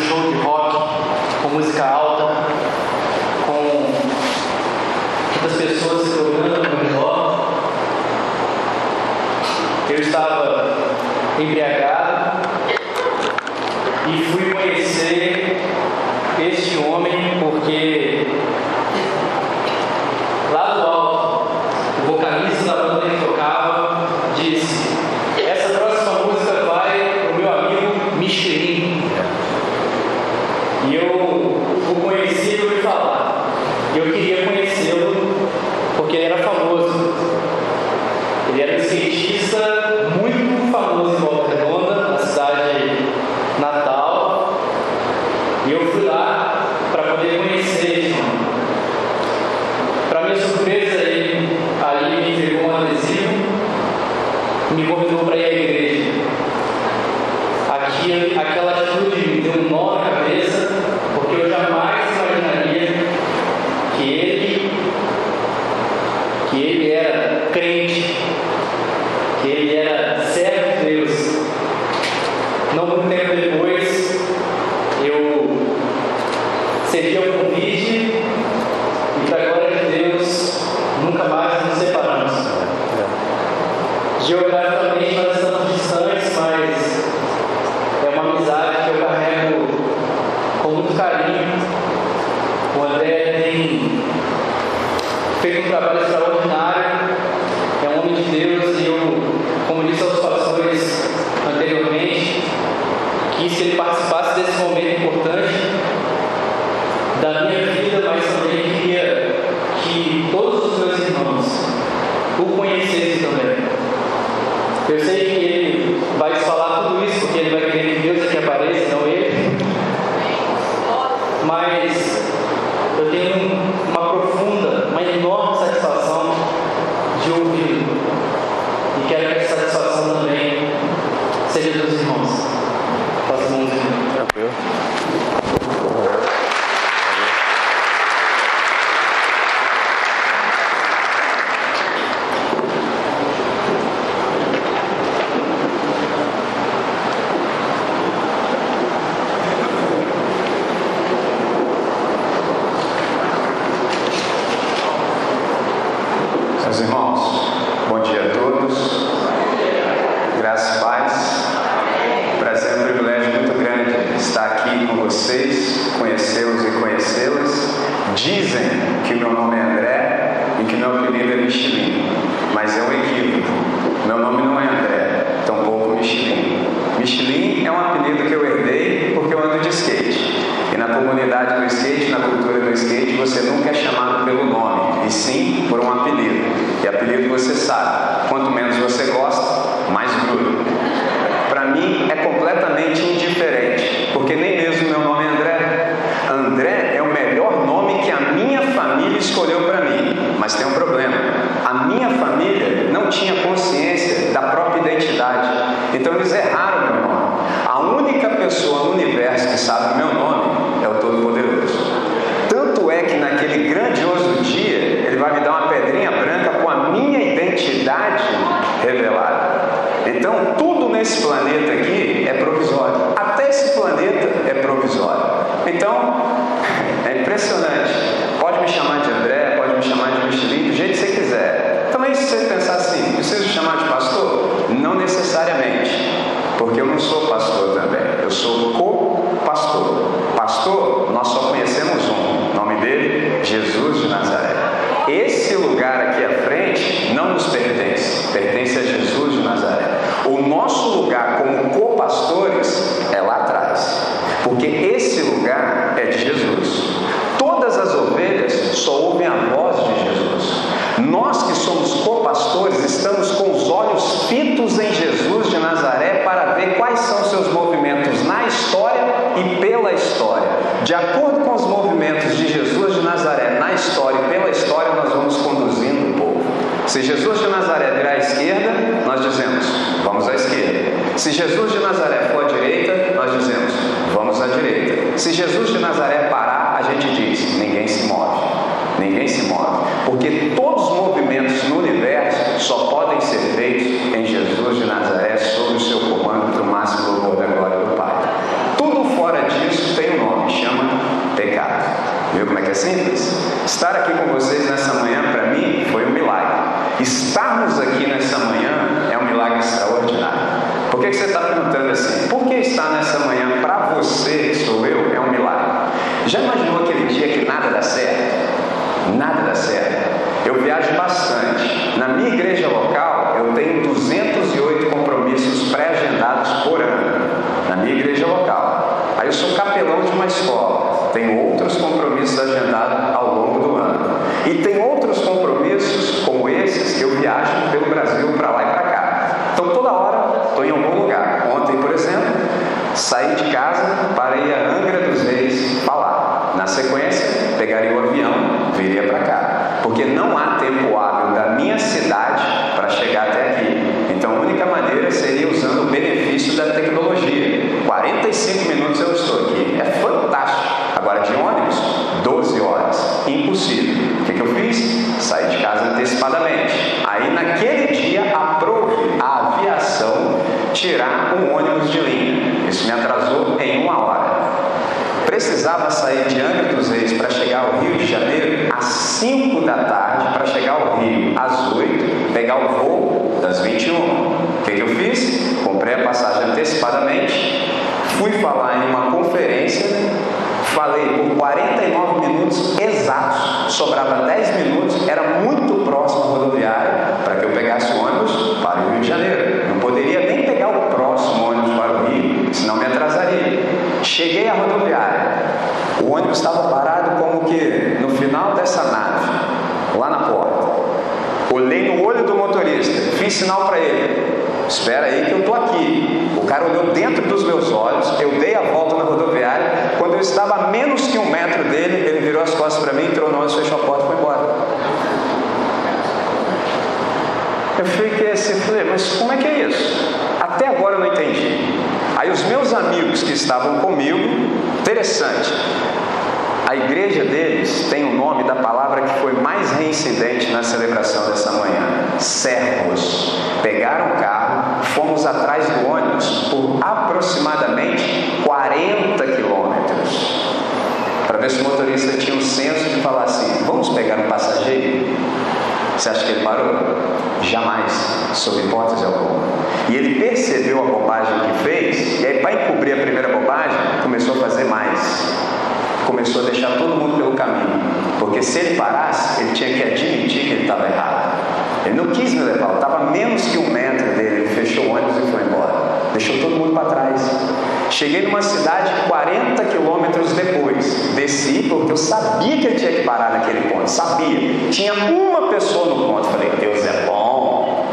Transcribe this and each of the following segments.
show de rock com música alta, com muitas pessoas se olhando ao redor. Eu estava embriagado. chamar de pastor? Não necessariamente, porque eu não sou pastor também, eu sou co interessante. A igreja deles tem o nome da palavra que foi mais reincidente na celebração dessa manhã: servos. Pegaram o carro, fomos atrás do ônibus por aproximadamente 40 quilômetros. Para ver se o motorista tinha o senso de falar assim: vamos pegar um passageiro? Você acha que ele parou? Jamais, sob hipótese alguma. E ele percebeu a bobagem que fez, e aí, para encobrir a primeira bobagem, começou a fazer mais. Começou a deixar todo mundo pelo caminho. Porque se ele parasse, ele tinha que admitir que ele estava errado. Ele não quis me levar, estava menos que um metro dele, ele fechou o ônibus e foi embora. Deixou todo mundo para trás. Cheguei numa cidade 40 quilômetros depois. Desci porque eu sabia que eu tinha que parar naquele ponto. Sabia. Tinha uma pessoa no ponto. Falei, Deus é bom.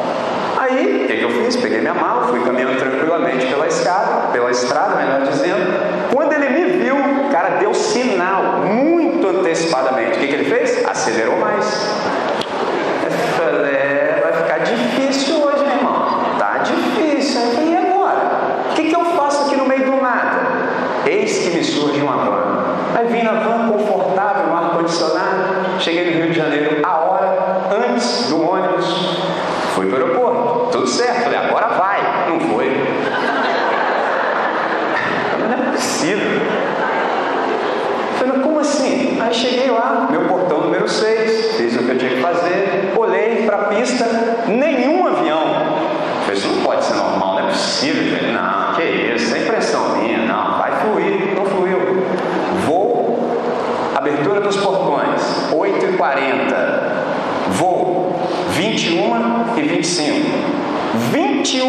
Aí, o que, que eu fiz? Peguei minha mala, fui caminhando tranquilamente pela escada, pela estrada, melhor dizendo. Quando ele me viu, o cara deu sinal muito antecipadamente. O que, que ele fez? Acelerou mais.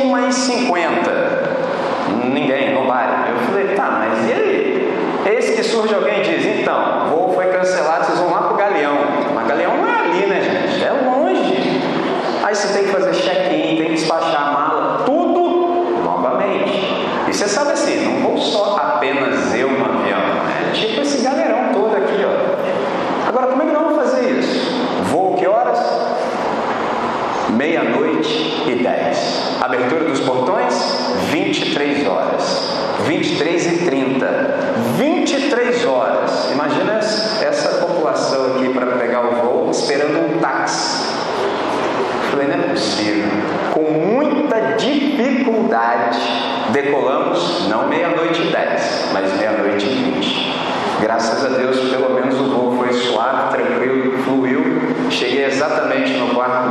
1,50. mas meia-noite e vinte. Graças a Deus, pelo menos o voo foi suave, tranquilo, fluiu. Cheguei exatamente no quarto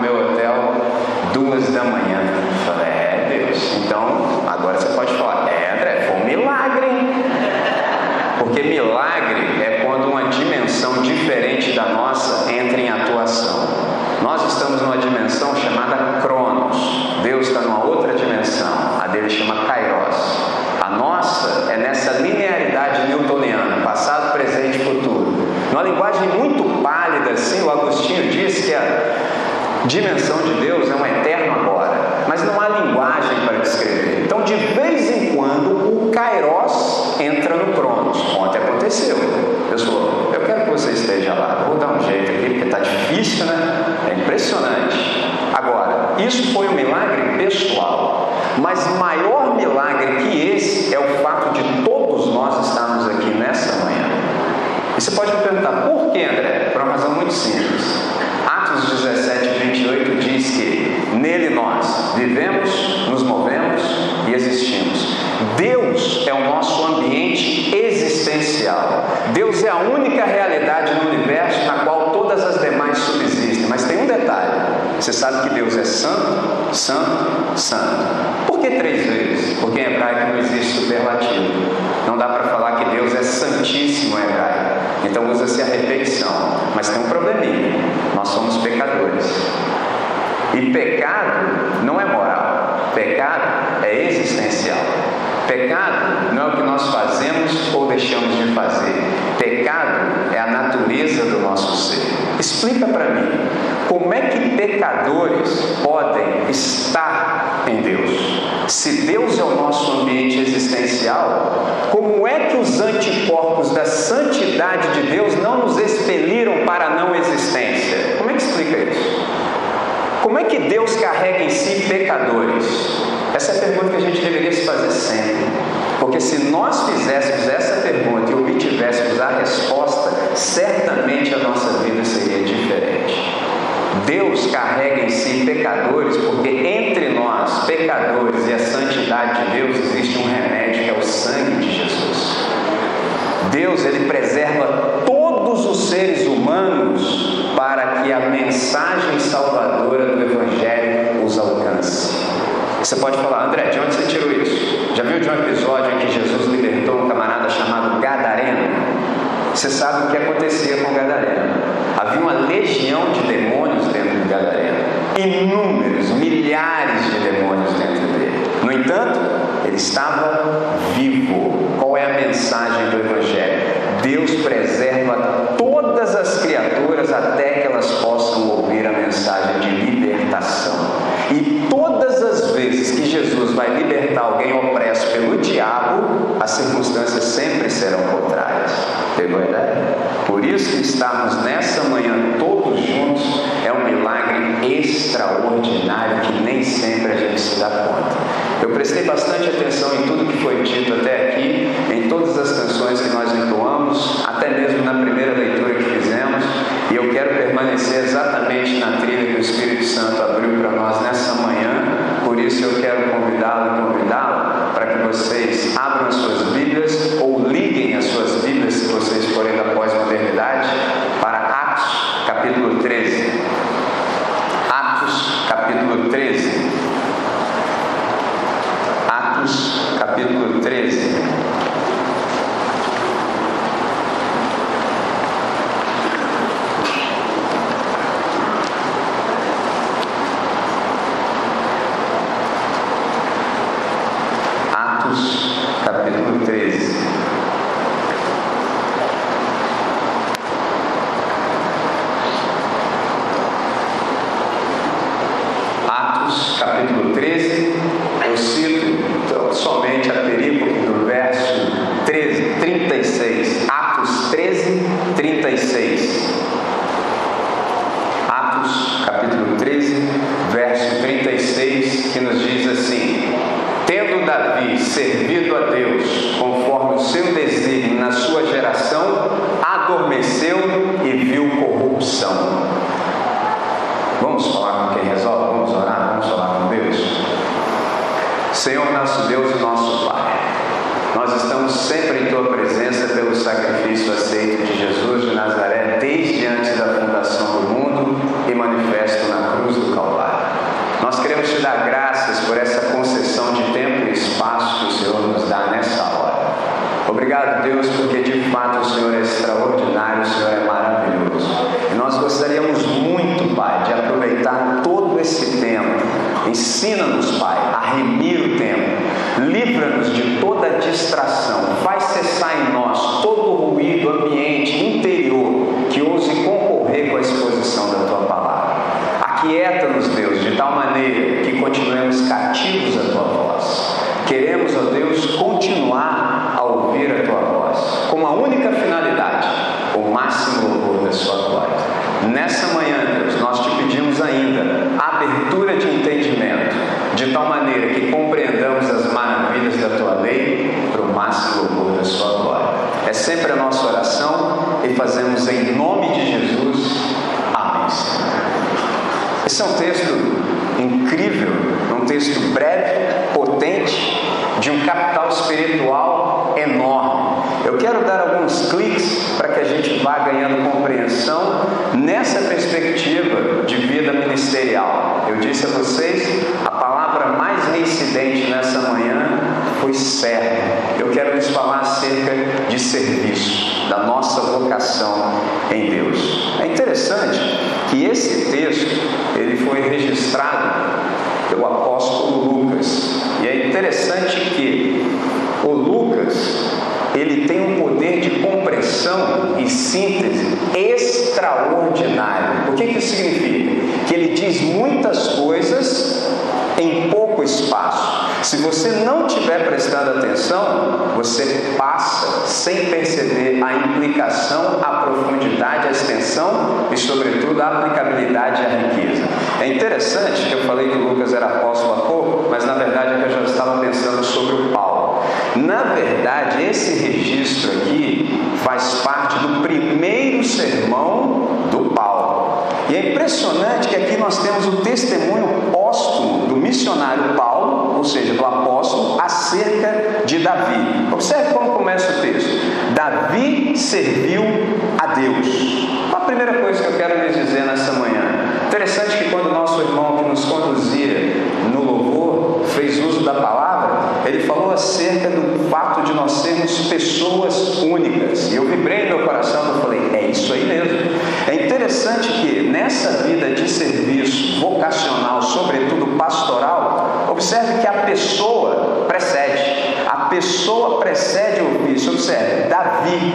sabe que Deus é santo, santo, santo. Por que três vezes? Porque em hebraico não existe superlativo. Não dá para falar que Deus é santíssimo em hebraico. Então usa-se a repetição. Mas tem um probleminha: nós somos pecadores. E pecado não é moral, pecado é existencial. Pecado não é o que nós fazemos ou deixamos de fazer. Pecado é a natureza do nosso ser. Explica para mim, como é que pecadores podem estar em Deus? Se Deus é o nosso ambiente existencial, como é que os anticorpos da santidade de Deus não nos expeliram para a não existência? Como é que explica isso? Como é que Deus carrega em si pecadores? Essa é a pergunta que a gente deveria se fazer sempre. Porque se nós fizéssemos essa pergunta e obtivéssemos a resposta, certamente a nossa vida seria diferente. Deus carrega em si pecadores, porque entre nós, pecadores, e a santidade de Deus, existe um remédio que é o sangue de Jesus. Deus, ele preserva todos os seres humanos para que a mensagem salvadora do Evangelho os alcance. Você pode falar, André, de onde você tirou isso? Já viu de um episódio em que Jesus libertou um camarada chamado Gadareno? Você sabe o que acontecia com Gadareno. Havia uma legião de demônios Gadareno. Inúmeros, milhares de demônios dentro dele. No entanto, ele estava vivo. Qual é a mensagem do Evangelho? Deus preserva todas as criaturas até que elas possam ouvir a mensagem de libertação. E todas as vezes que Jesus vai libertar alguém opresso pelo diabo, as circunstâncias sempre serão contrárias. Pegou a ideia? Por isso que estarmos nessa manhã extraordinário que nem sempre a gente se dá conta. Eu prestei bastante atenção em tudo que foi dito até aqui, em todas as canções que nós entoamos, até mesmo na primeira leitura que fizemos, e eu quero permanecer exatamente na trilha que o Espírito Santo abriu para nós nessa manhã. Por isso eu quero convidá-lo continuemos cativos à tua voz. Queremos, ó Deus, continuar a ouvir a tua voz, com a única finalidade, o máximo louvor da sua glória. Nessa manhã, Deus, nós te pedimos ainda abertura de entendimento, de tal maneira que compreendamos as maravilhas da tua lei para o máximo louvor da sua glória. É sempre a nossa oração e fazemos em nome de Jesus. Amém. Esse é um texto incrível, texto breve, potente, de um capital espiritual enorme. Eu quero dar alguns cliques para que a gente vá ganhando compreensão nessa perspectiva de vida ministerial. Eu disse a vocês, a palavra mais reincidente nessa manhã foi servo. Eu quero lhes falar acerca de serviço, da nossa vocação em Deus. É interessante que esse texto ele foi registrado pelo apóstolo Lucas. E é interessante que o Lucas ele tem um poder de compressão e síntese extraordinário. O que, que isso significa? Que ele diz muitas coisas em pouco espaço. Se você não estiver prestando atenção, você passa sem perceber a implicação, a profundidade, a extensão e, sobretudo, a aplicabilidade e a riqueza. É interessante que eu falei que Lucas era apóstolo há pouco, mas na verdade é que eu já estava pensando sobre o Paulo. Na verdade, esse registro aqui faz parte do primeiro sermão do Paulo. E é impressionante que aqui nós temos o testemunho póstumo do missionário Paulo, ou seja, do apóstolo, acerca de Davi. Observe como começa o texto. Davi serviu a Deus. A primeira coisa que eu quero lhes dizer nessa manhã. Interessante que quando o nosso irmão que nos conduzia no louvor fez uso da palavra, ele falou acerca do fato de nós sermos pessoas únicas. E eu vibrei no meu coração e falei, é isso aí mesmo. É interessante que nessa vida de serviço vocacional, sobretudo pastoral, observe que a pessoa precede. A pessoa precede o ofício. Observe, Davi,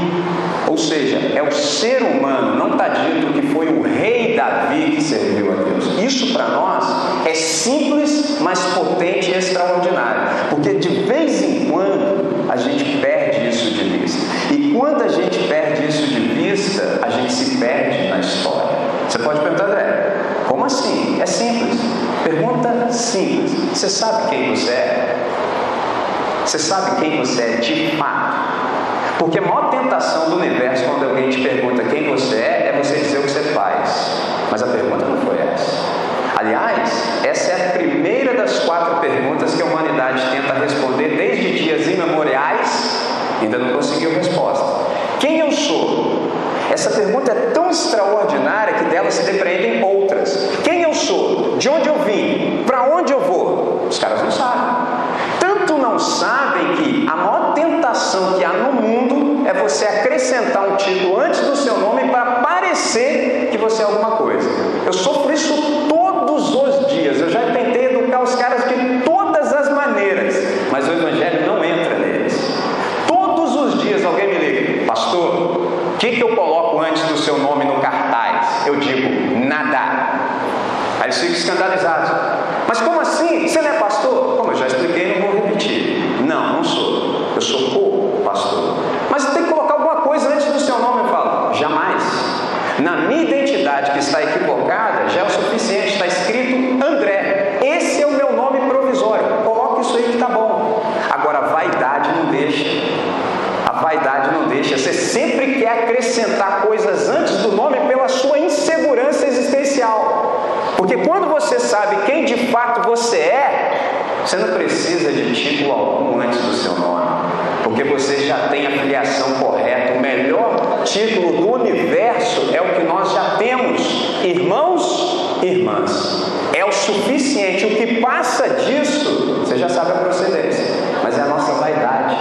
ou seja, é o ser humano, não está dito que foi o rei Davi que serviu. Isso para nós é simples, mas potente e extraordinário, porque de vez em quando a gente perde isso de vista. E quando a gente perde isso de vista, a gente se perde na história. Você pode perguntar, André, como assim? É simples. Pergunta simples. Você sabe quem você é? Você sabe quem você é de fato? Porque a maior tentação do universo quando alguém te pergunta quem você é, é você dizer o que você faz. Mas a pergunta não foi. Aliás, essa é a primeira das quatro perguntas que a humanidade tenta responder desde dias imemoriais, ainda não conseguiu resposta. Quem eu sou? Essa pergunta é tão extraordinária que dela se depreendem outras. Quem eu sou? De onde eu vim? Para onde eu vou? Os caras não sabem. Tanto não sabem que a maior tentação que há no mundo é você acrescentar um título antes do seu nome para parecer que você é alguma coisa. Eu sofro isso todos os dias. Eu já tentei educar os caras de todas as maneiras, mas o evangelho não entra neles. Todos os dias alguém me liga, pastor, o que, que eu coloco antes do seu nome no cartaz? Eu digo, nada. Aí Mas como assim? Você não é pastor? Como eu já expliquei, não vou repetir. Não, não sou. Eu sou pouco pastor. Mas tem que colocar alguma coisa antes do seu nome. Eu falo, jamais. Na minha identidade que está equivocada, já é o suficiente. Está escrito André. Esse é o meu nome provisório. Coloque isso aí que está bom. Agora, a vaidade não deixa. A vaidade não deixa. Você sempre quer acrescentar coisas antes do nome pela sua insegurança existencial. Porque quando você sabe quem de fato você é, você não precisa de título algum antes do seu nome. Porque você já tem a filiação correta. O melhor título do universo é o que nós já temos. Irmãos irmãs. É o suficiente. O que passa disso, você já sabe a procedência. Mas é a nossa vaidade.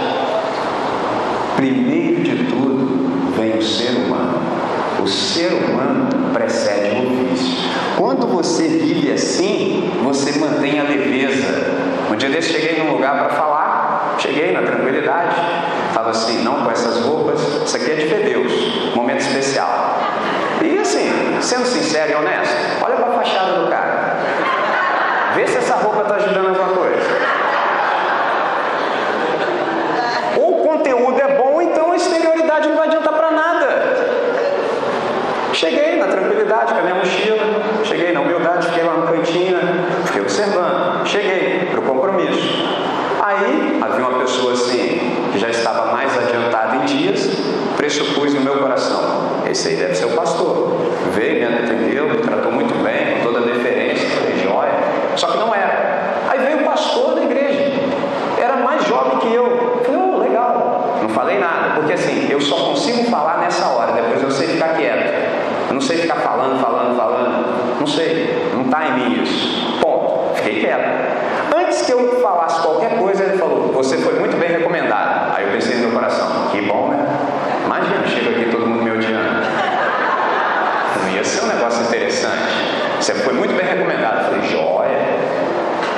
Primeiro de tudo vem o ser humano. O ser humano precede o ofício. Quando você vive assim, você mantém a leveza. Um dia desse cheguei num lugar para falar, cheguei na tranquilidade, estava assim, não com essas roupas, isso aqui é de Deus, momento especial. E assim, sendo sincero e honesto, olha para a fachada do cara. Vê se essa roupa está ajudando alguma coisa. Ou o conteúdo é bom, então a exterioridade não vai adiantar para nada. Cheguei na tranquilidade com a minha mochila, cheguei na humildade, fiquei lá no cantinho, fiquei observando. Cheguei para o compromisso. Aí havia uma pessoa assim, que já estava mais adiantada em dias, pressupus no meu coração: esse aí deve ser o pastor. Veio, me atendeu, me tratou muito bem, com toda a deferência, falei, joia. Só que não era. Aí veio o pastor da igreja, era mais jovem que eu. Falei, oh, legal. Não falei nada, porque assim, eu só consigo falar nessa hora, depois eu sei ficar quieto. Eu não sei ficar falando, falando, falando. Não sei, não está em mim isso. Ponto. Fiquei quieto. Antes que eu falasse qualquer coisa, ele falou: Você foi muito bem recomendado. Aí eu pensei no meu coração: Que bom, né? Imagina, chega aqui todo mundo me odiando. Não ia ser um negócio interessante. Você foi muito bem recomendado. Eu falei: Joia.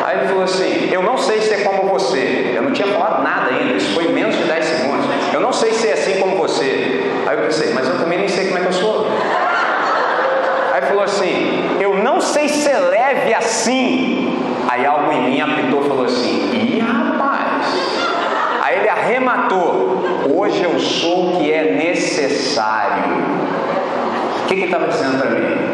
Aí ele falou assim: Eu não sei se é como você. Eu não tinha falado nada ainda. Isso foi menos de 10 segundos. Eu não sei se é assim como você. Aí eu pensei: Mas eu também nem sei como é que eu sou. Aí falou assim: Eu não sei ser leve assim. Aí algo em mim apitou e falou assim: Ih, rapaz. Aí ele arrematou: Hoje eu sou o que é necessário. O que ele estava dizendo para mim?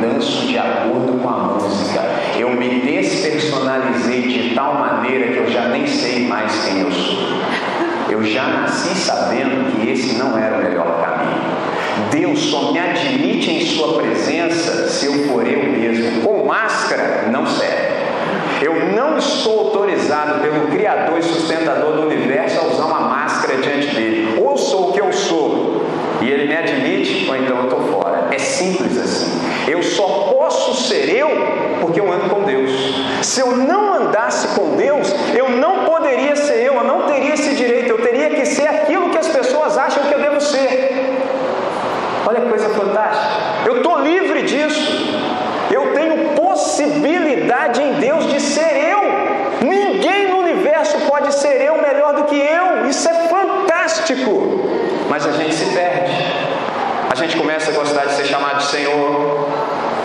Danço de acordo com a música. Eu me despersonalizei de tal maneira que eu já nem sei mais quem eu sou. Eu já nasci sabendo que esse não era o melhor caminho. Deus só me admite em Sua presença se eu for eu mesmo. Com máscara, não serve. Eu não estou autorizado pelo Criador e sustentador do universo a usar uma máscara diante dele. Ou sou o que eu sou e ele me admite, ou então eu estou fora. É simples assim. Eu só posso ser eu porque eu ando com Deus. Se eu não andasse com Deus, eu não poderia ser eu, eu não teria esse direito, eu teria que ser aquilo que as pessoas acham que eu devo ser. Olha que coisa fantástica. Eu estou livre disso. Eu tenho possibilidade em Deus de ser eu. Ninguém no universo pode ser eu melhor do que eu. Isso é fantástico. Mas a gente se perde. A gente começa a gostar de ser chamado de Senhor,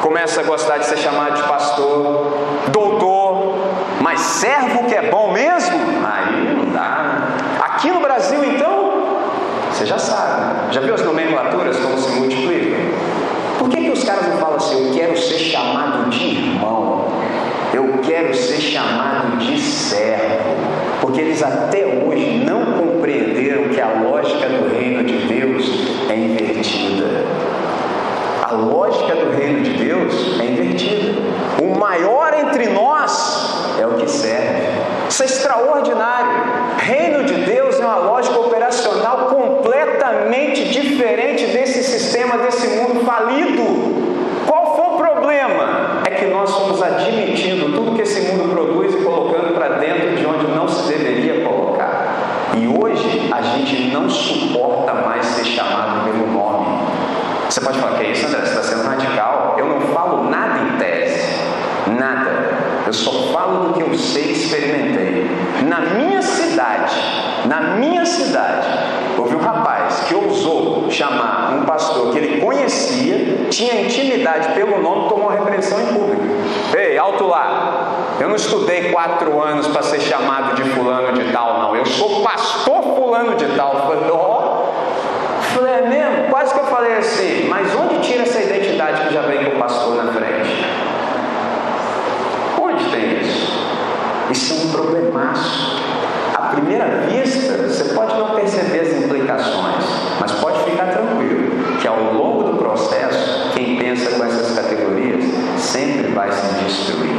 começa a gostar de ser chamado de pastor, doutor, mas servo que é bom mesmo? Aí não dá. Aqui no Brasil, então, você já sabe. Já viu as nomenclaturas como se multiplicam? Por que, que os caras não falam assim, eu quero ser chamado de irmão, eu quero ser chamado de servo? Porque eles até hoje não compreenderam que a lógica do reino de Deus é invertida. A lógica do reino de Deus é invertida. O maior entre nós é o que serve. Isso é extraordinário. Reino de Deus é uma lógica operacional completamente diferente desse sistema, desse mundo falido. Qual foi o problema? É que nós fomos admitindo tudo que esse mundo produz e colocando para dentro de onde não se deveria colocar. E hoje a gente não suporta mais ser chamado pelo nome. Você pode falar, que é isso, André? Você está sendo radical? Eu não falo nada em tese. Nada. Eu só falo do que eu sei e experimentei. Na minha cidade, na minha cidade, houve um rapaz que ousou chamar um pastor que ele conhecia, intimidade pelo nome, tomou repreensão em público. Ei, alto lá! Eu não estudei quatro anos para ser chamado de fulano de tal, não. Eu sou pastor fulano de tal. Falei, ó. Falei, é mesmo? Quase que eu falei assim, mas onde tira essa identidade que já vem com o pastor na frente? Onde tem isso? Isso é um problemaço. À primeira vista, você pode não perceber as implicações, mas pode ficar tranquilo que ao longo do processo, quem pensa com essas categorias sempre vai se destruir.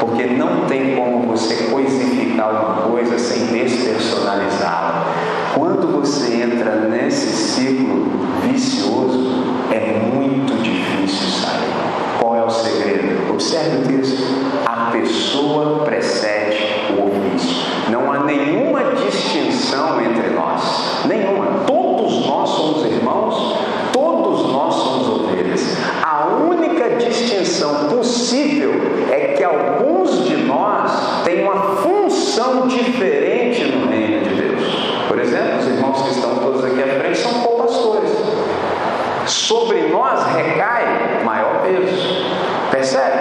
Porque não tem como você coisificar uma coisa sem despersonalizá-la. Quando você entra nesse ciclo vicioso, é muito difícil sair. Qual é o segredo? Observe o texto. A pessoa precede o ofício. Não há nenhuma distinção entre nós. Nenhuma. Né, os irmãos que estão todos aqui à frente são co-pastores. Sobre nós recai maior peso. Percebe?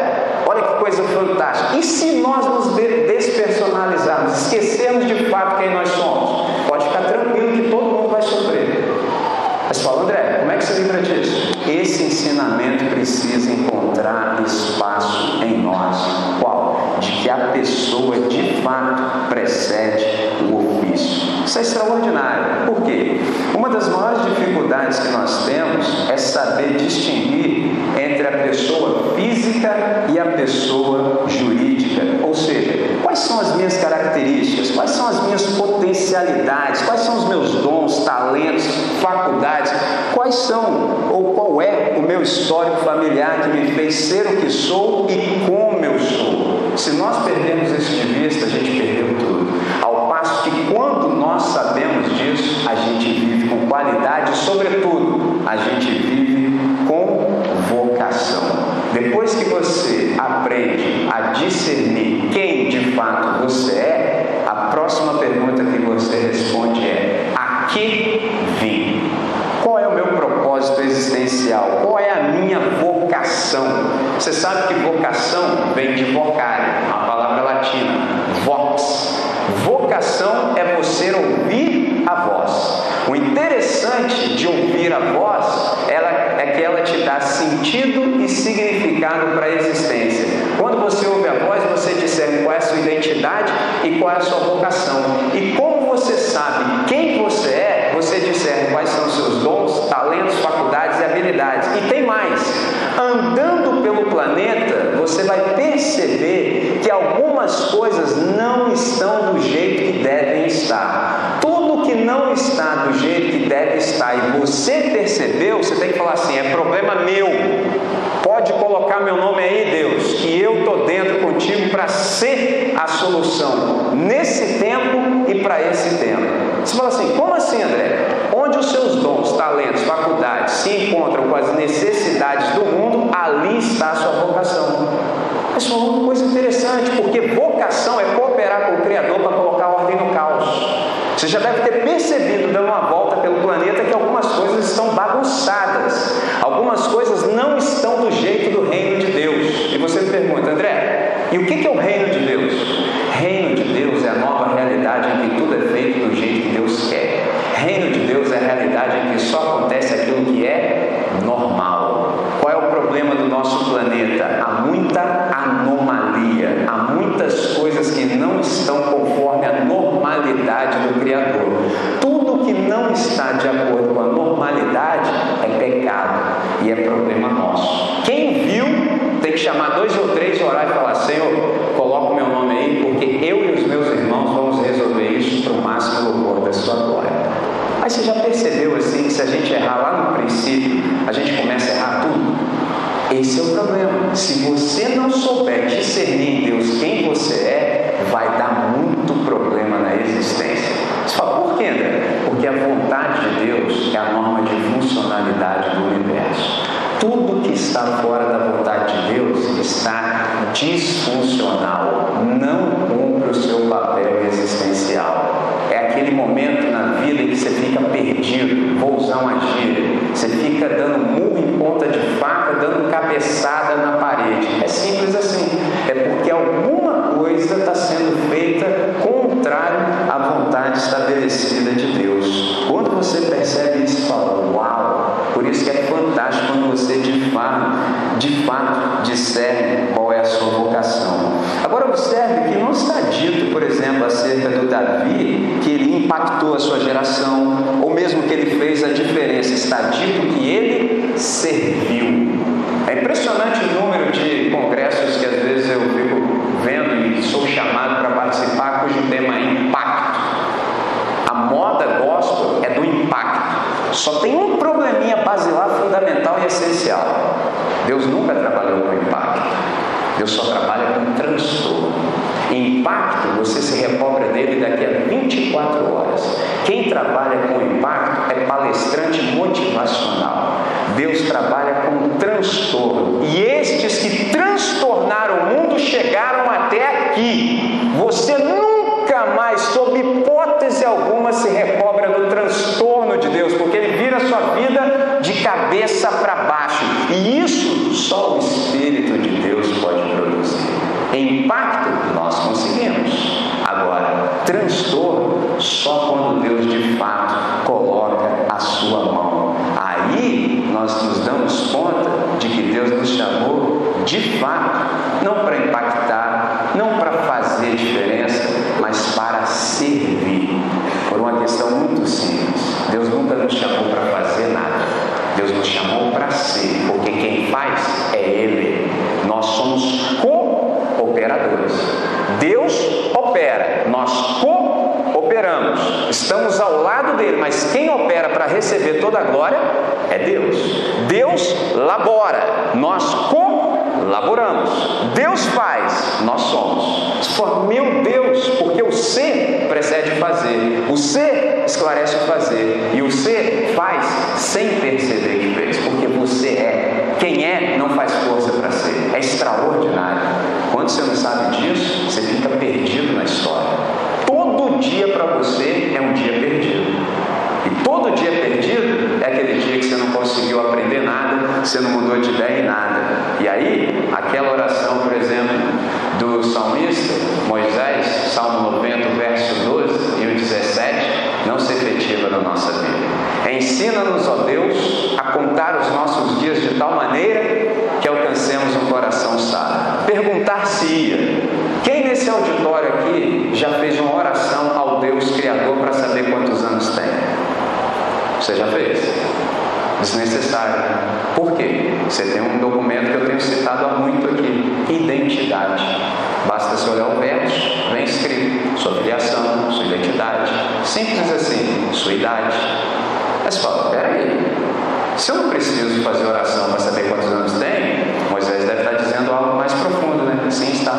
Nós temos é saber distinguir entre a pessoa física e a pessoa jurídica. Ou seja, quais são as minhas características, quais são as minhas potencialidades, quais são os meus dons, talentos, faculdades, quais são ou qual é o meu histórico familiar que me fez ser o que sou e como eu sou. Se nós perdemos isso de vista, a gente perdeu a gente vive com vocação. Depois que você aprende a discernir quem de fato você é, a próxima pergunta que você responde é: a que vim? Qual é o meu propósito existencial? Qual é a minha vocação? Você sabe que vocação vem de vocare, a palavra latina, vox. Vocação é você ouvir interessante de ouvir a voz ela, é que ela te dá sentido e significado para a existência. Quando você ouve a voz, você discerne qual é a sua identidade e qual é a sua vocação. E como você sabe quem você é, você discerne quais são os seus dons, talentos, faculdades e habilidades. E tem mais: andando pelo planeta, você vai perceber que algumas coisas não estão do jeito que devem estar. Tudo que não está do estar e você percebeu, você tem que falar assim: é problema meu. Pode colocar meu nome aí, Deus, que eu estou dentro contigo para ser a solução nesse tempo e para esse tempo. Você fala assim: como assim, André? Onde os seus dons, talentos, faculdades se encontram com as necessidades do mundo, ali está a sua vocação. Isso é uma coisa interessante, porque vocação é cooperar com o Criador para colocar ordem no caos. Você já deve ter percebido, dando uma volta pelo planeta, que algumas coisas estão bagunçadas, algumas coisas não estão do jeito do reino de Deus. E você me pergunta, André, e o que é o reino de Deus? Reino de Deus é a nova realidade em que tudo é feito do jeito que Deus quer. Reino de Deus é a realidade em que só acontece aquilo que é normal. Qual é o problema do nosso planeta? Há muita anomalia, há muitas coisas que não estão conforme a normalidade do Criador. Tudo que não está de acordo com a normalidade é pecado e é problema nosso. Quem viu tem que chamar dois ou três, orar e falar: Senhor, coloca o meu nome aí, porque eu e os meus irmãos vamos resolver isso para o máximo louvor da sua glória. Mas você já percebeu assim que se a gente errar lá no princípio, a gente começa a errar tudo? Esse é o problema. Se você não souber discernir em Deus quem você é, vai dar muito problema na existência. Você fala, por quê, André? Porque a vontade de Deus é a norma de funcionalidade do universo. Tudo que está fora da vontade de Deus está disfuncional, não cumpre o seu papel existencial. É aquele momento na vida em que você fica perdido, vou usar uma gíria, você fica dando murro em ponta de faca, dando cabeçada na. É simples assim. É porque alguma coisa está sendo feita contrário à vontade estabelecida de Deus. Quando você percebe isso, fala, uau! Por isso que é fantástico quando você de fato, de fato discerne qual é a sua vocação. Agora observe que não está dito, por exemplo, acerca do Davi, que ele impactou a sua geração, ou mesmo que ele fez a diferença. Está dito que ele serviu. É impressionante o número de congressos que às vezes eu fico vendo e sou chamado para participar, cujo tema é impacto. A moda gospel é do impacto. Só tem um probleminha basilar, fundamental e essencial. Deus nunca trabalhou com impacto. Deus só trabalha com transtorno. Impacto, você se recobra dele daqui a 24 horas. Quem trabalha com impacto é palestrante motivacional. Deus trabalha com transtorno. E estes que transtornaram o mundo chegaram até aqui. Você nunca mais, sob hipótese alguma, se recobra de cabeça para baixo. E isso só o Espírito de Deus pode produzir. Impacto, nós conseguimos. Agora, transtorno, só quando Deus de fato coloca a sua mão. Aí nós nos damos conta de que Deus nos chamou de fato, não para impactar, não para fazer diferença, mas para servir. Por uma questão muito simples. Deus nunca nos chamou para fazer nada. Deus nos chamou para ser, porque quem faz é Ele. Nós somos cooperadores. Deus opera, nós cooperamos. Estamos ao lado dele, mas quem opera para receber toda a glória é Deus. Deus labora, nós colaboramos. Deus faz, nós somos. Você fala, meu Deus, porque o ser precede fazer, o ser esclarece o fazer, e o ser faz sem perceber que fez, porque você é. Quem é não faz força para ser, é extraordinário. Quando você não sabe disso, você fica perdido na história. Todo dia para você é um dia perdido. E todo dia perdido é aquele dia que você não conseguiu aprender nada, você não mudou de ideia em nada. E aí, aquela oração, por exemplo, do salmista Moisés, Salmo 90, verso 12 e o 17, não se efetiva na nossa vida. Ensina-nos, ó Deus, a contar os nossos dias de tal maneira que alcancemos um coração sábio. Perguntar-se-ia: quem nesse auditório aqui já fez uma oração ao Deus Criador para saber quantos anos tem? Você já fez? Desnecessário. Por quê? Você tem um documento que eu tenho citado há muito aqui: identidade. Basta você olhar o verso, vem escrito sua filiação, sua identidade. Simples assim, sua idade. Mas você fala: peraí, se eu não preciso fazer oração para saber quantos anos tem, Moisés deve estar dizendo algo mais profundo, né? Sim, está.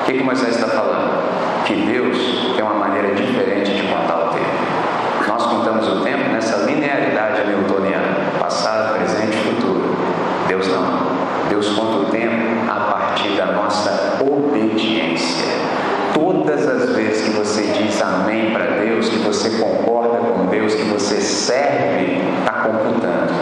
O que, que Moisés está falando? Que Deus tem uma maneira diferente de contar o tempo. Nós contamos o tempo nessa linearidade newtoniana, passado, presente e futuro. Deus não. Deus conta o tempo a partir da nossa obediência. Todas as vezes que você diz amém para Deus, que você concorda com Deus, que você serve, está computando.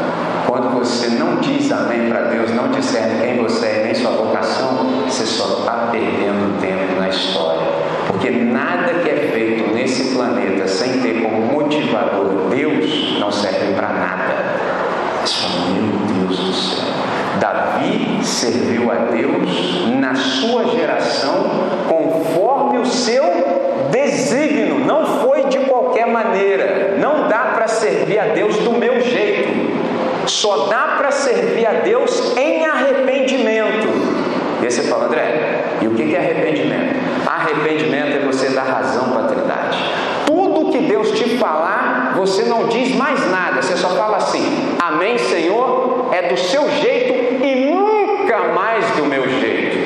Quando você não diz amém para Deus, não discerne quem você é nem sua vocação, você só está perdendo tempo na história. Porque nada que é feito nesse planeta sem ter como motivador Deus não serve para nada. Você fala, meu Deus do céu. Davi serviu a Deus na sua geração conforme o seu desígnio, não foi de qualquer maneira. Não dá para servir a Deus do meu jeito. Só dá para servir a Deus em arrependimento. E aí você fala, André, e o que é arrependimento? Arrependimento é você dar razão para a Trindade. Tudo que Deus te falar, você não diz mais nada, você só fala assim: Amém, Senhor, é do seu jeito e nunca mais do meu jeito.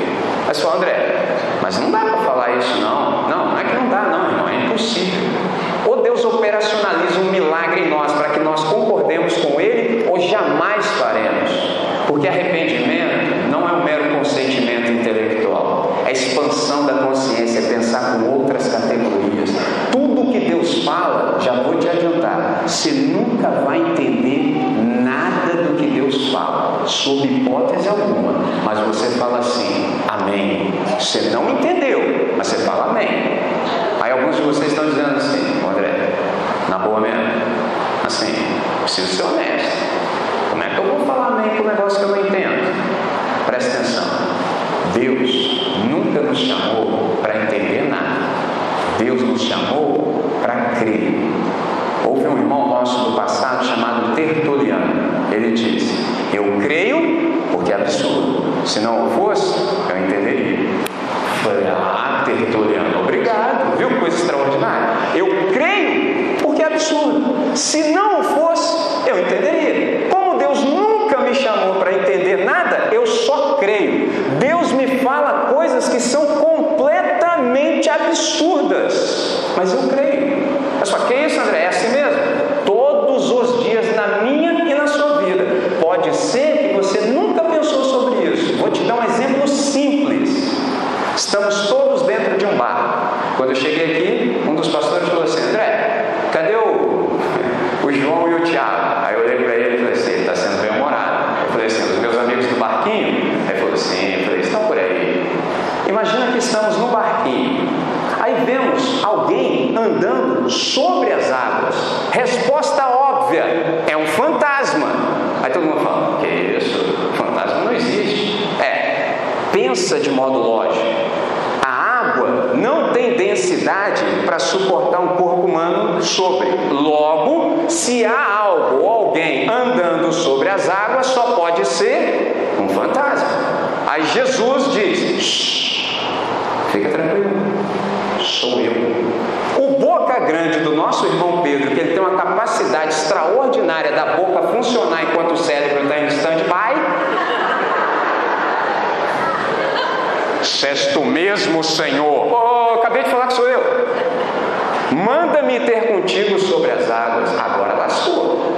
Aí você fala, André, mas não dá para falar isso, não. Não, não é que não dá, não, irmão, é impossível. Ou Deus operacionaliza um milagre em nós para que nós concordemos com Ele, ou jamais faremos. Porque arrependimento não é um mero consentimento intelectual, é expansão da consciência, é pensar com outras categorias. Tudo que Deus fala, já vou te adiantar, você nunca vai entender nada do que Deus fala, sob hipótese alguma, mas você fala assim, amém. Você não entendeu, mas você fala amém. Aí alguns de vocês estão dizendo assim, André, na boa mesmo, assim, preciso ser honesto. Como é que eu vou falar amém com um negócio que eu não entendo? Presta atenção. Deus nunca nos chamou para entender nada. Deus nos chamou para crer. Houve um irmão nosso do passado chamado Tertuliano. Ele disse: Eu creio porque é absurdo. Se não fosse, eu entenderia. Falei, ah, Tertuliano, obrigado, viu? Coisa extraordinária. Eu creio porque é absurdo. Se não fosse, eu entenderia. Como Deus nunca me chamou para entender nada, eu só creio. Deus me fala coisas que são completamente absurdas, mas eu creio. Mas só que é isso, André? É assim mesmo? Todos os dias na minha e na sua vida. Pode ser que você nunca pensou sobre isso. Vou te dar um exemplo simples. Estamos todos dentro de um bar. Quando eu cheguei aqui, um dos pastores falou assim: André, cadê o, o João e o Tiago? Aí eu olhei para ele e falei assim: ele está sendo bem humorado. Eu falei assim: os meus amigos do barquinho? Aí ele falou assim: eu falei, estão por aí. Imagina que estamos no barquinho. Aí vemos alguém andando sobre as águas. Resposta óbvia: é um fantasma. Aí todo mundo fala: que isso? Fantasma não existe. É, pensa de modo lógico. A água não tem densidade para suportar um corpo humano sobre. Logo, se há algo ou alguém andando sobre as águas, só pode ser um fantasma. Aí Jesus diz: fica tranquilo, sou eu. O boca grande do nosso irmão Pedro, que ele tem uma capacidade extraordinária da boca funcionar enquanto o cérebro está em stand-by, tu mesmo, Senhor. Oh, acabei de falar que sou eu. Manda-me ter contigo sobre as águas. Agora lascou.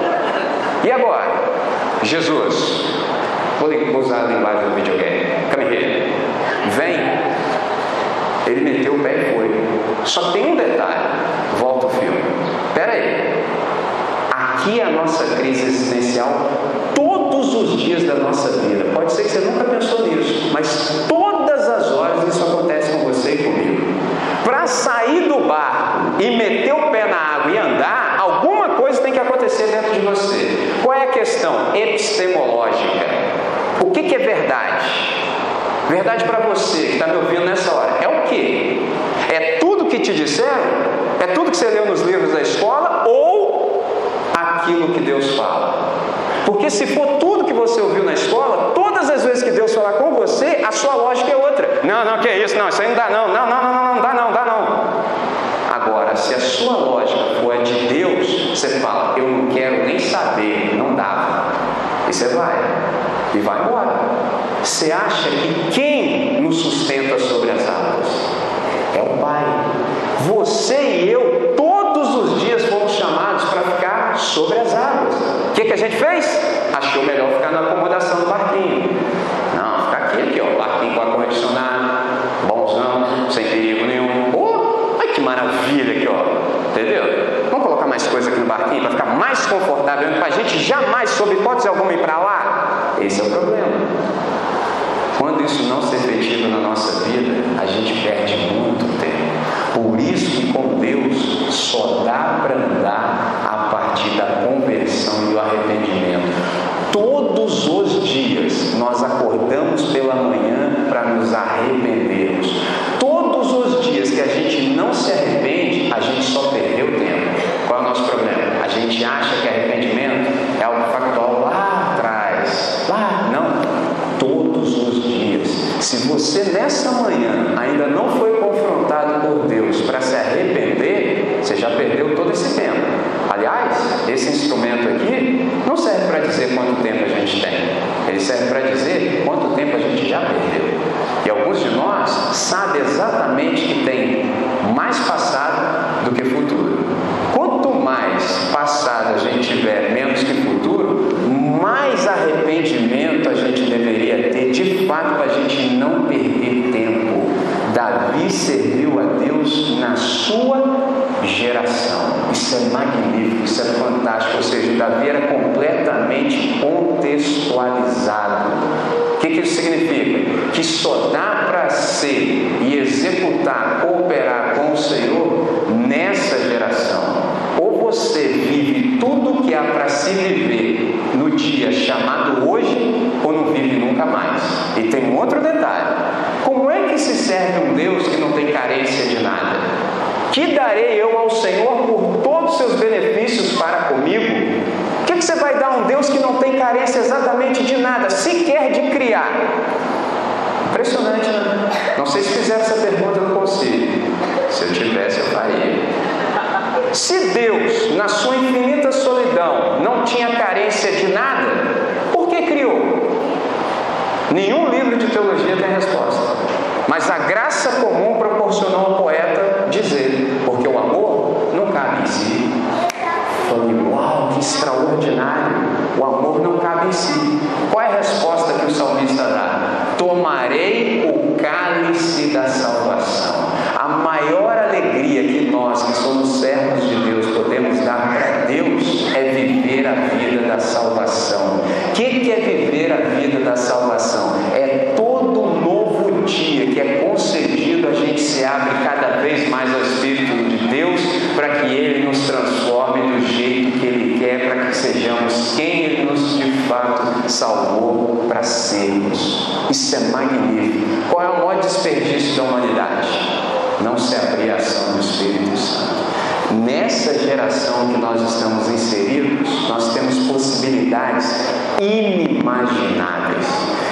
E agora? Jesus, vou usar a linguagem do videogame. Come here. Vem. Ele meteu o pé e foi. Só tem um detalhe. Volta o filme. Espera aí. Aqui é a nossa crise existencial todos os dias da nossa vida. Pode ser que você nunca pensou nisso, mas todas as horas isso acontece com você e comigo. Para sair do barco e meter o pé na água e andar, alguma coisa tem que acontecer dentro de você. Qual é a questão epistemológica? O que, que é verdade? Verdade para você que está me ouvindo nessa hora é o que? É tudo que te disseram? É tudo que você leu nos livros da escola ou aquilo que Deus fala? Porque se for tudo que você ouviu na escola, todas as vezes que Deus falar com você, a sua lógica é outra. Não, não, que é isso? Não, isso aí não dá não. Não, não, não, não, não dá não, dá. Agora, se a sua lógica for a de Deus, você fala, eu não quero nem saber, não dá. E você vai. E vai embora. Você acha que quem nos sustenta sobre as águas? É o Pai. Você e eu, todos os dias, fomos chamados para ficar sobre as águas. O que, que a gente fez? Achou melhor ficar na acomodação do barquinho. Não, ficar aqui, aqui, ó, barquinho com ar-condicionado, bonzão, sem perigo nenhum. Oh, ai que maravilha. Entendeu? Vamos colocar mais coisa aqui no barquinho para ficar mais confortável, para a gente jamais, sob hipótese alguma, ir para lá? Esse é o problema. Quando isso não se efetiva na nossa vida, a gente perde muito tempo. Por isso que com Deus só dá para andar a partir da conversão e do arrependimento. Todos os dias nós acordamos pela manhã para nos arrependermos. Todos os dias que a gente não se arrepende, a gente só perdeu tempo. Qual é o nosso problema? A gente acha que arrependimento é algo factual lá atrás. Lá, não. Todos os dias. Se você nessa manhã ainda não foi confrontado por Deus para se arrepender, você já perdeu todo esse tempo. Aliás, esse instrumento aqui não serve para dizer quanto tempo a gente tem, ele serve para dizer quanto tempo a gente já perdeu. E alguns de nós sabem exatamente que tem mais passado do que futuro. Mais passado a gente tiver, menos que futuro, mais arrependimento a gente deveria ter, de fato, para a gente não perder tempo. Davi serviu a Deus na sua geração. Isso é magnífico, isso é fantástico. Ou seja, Davi era completamente contextualizado. O que, que isso significa? Que só dá para ser e executar, cooperar com o Senhor nessa geração. Ou você vive tudo que há para se viver no dia chamado hoje, ou não vive nunca mais. E tem um outro detalhe: como é que se serve um Deus que não tem carência de nada? Que darei eu ao Senhor por todos os seus benefícios para comigo? O que, que você vai dar a um Deus que não tem carência exatamente de nada, sequer de criar? Impressionante, né? Não sei se fizeram essa pergunta no conselho. Se eu tivesse, eu faria. Se Deus, na sua infinita solidão, não tinha carência de nada, por que criou? Nenhum livro de teologia tem resposta. Mas a graça comum proporcionou ao poeta dizer, porque o amor não cabe em si. Falei, uau, que extraordinário! O amor não cabe em si. Qual é a resposta que o salmista dá? Tomarei o cálice da salvação. Da salvação. O que é viver a vida da salvação? É todo novo dia que é concedido, a gente se abre cada vez mais ao Espírito de Deus para que Ele nos transforme do jeito que Ele quer, para que sejamos quem Ele nos de fato salvou para sermos. Isso é magnífico. Qual é o maior desperdício da humanidade? Não se abrir a ação do Espírito Santo. Nessa geração que nós estamos inseridos, nós temos possibilidades inimagináveis.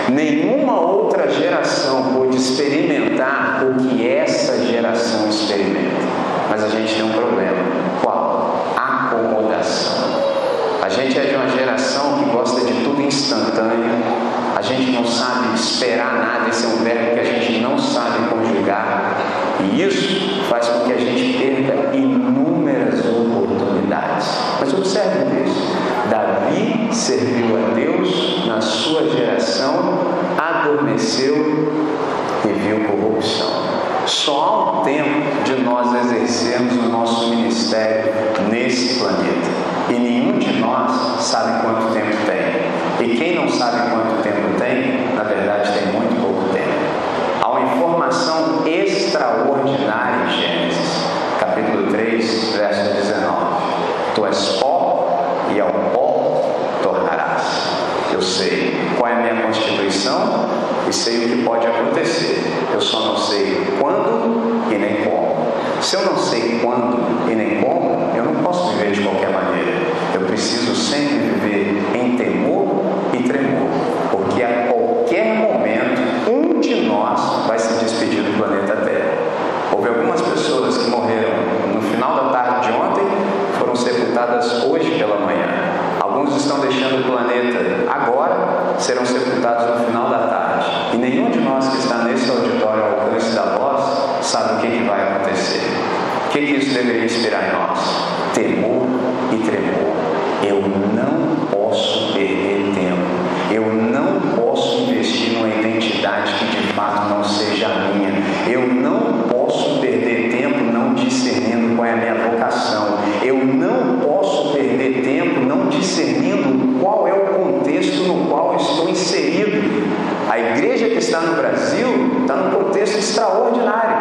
Nenhuma outra geração pôde experimentar o que essa geração experimenta. Mas a gente tem um problema. Qual? Acomodação. A gente é de uma geração que gosta de tudo instantâneo. A gente não sabe esperar nada. Esse é um verbo que a gente não sabe conjugar. E isso faz com que a gente oportunidades. Mas observe isso. Davi serviu a Deus na sua geração, adormeceu e viu corrupção. Só há um tempo de nós exercermos o nosso ministério nesse planeta. E nenhum de nós sabe quanto tempo tem. E quem não sabe quanto tempo tem, na verdade tem muito pouco tempo. Há uma informação extraordinária em Gênesis, capítulo 3, verso 19. Tu és e ao pó tornarás. Eu sei qual é a minha constituição e sei o que pode acontecer. Eu só não sei quando e nem como. Se eu não sei quando e nem como, eu não posso viver de qualquer maneira. Eu preciso sempre viver em temor e tremor, porque a qualquer momento um de nós vai se despedir do planeta Terra. Houve algumas pessoas que morreram no final da tarde de ontem, foram sepultadas hoje pela manhã. Alguns estão deixando o planeta agora, serão sepultados no final da tarde. E nenhum de nós que está nesse auditório ao alcance da voz sabe o que, que vai acontecer. O que, que isso deveria inspirar em nós? Temor e tremor. Eu não posso perder tempo. Eu não posso investir numa identidade que de fato não seja a minha. Eu não posso perder tempo não discernindo qual é a minha vocação. Eu não posso perder tempo não discernindo qual é o contexto no qual estou inserido. A igreja que está no Brasil está num contexto extraordinário.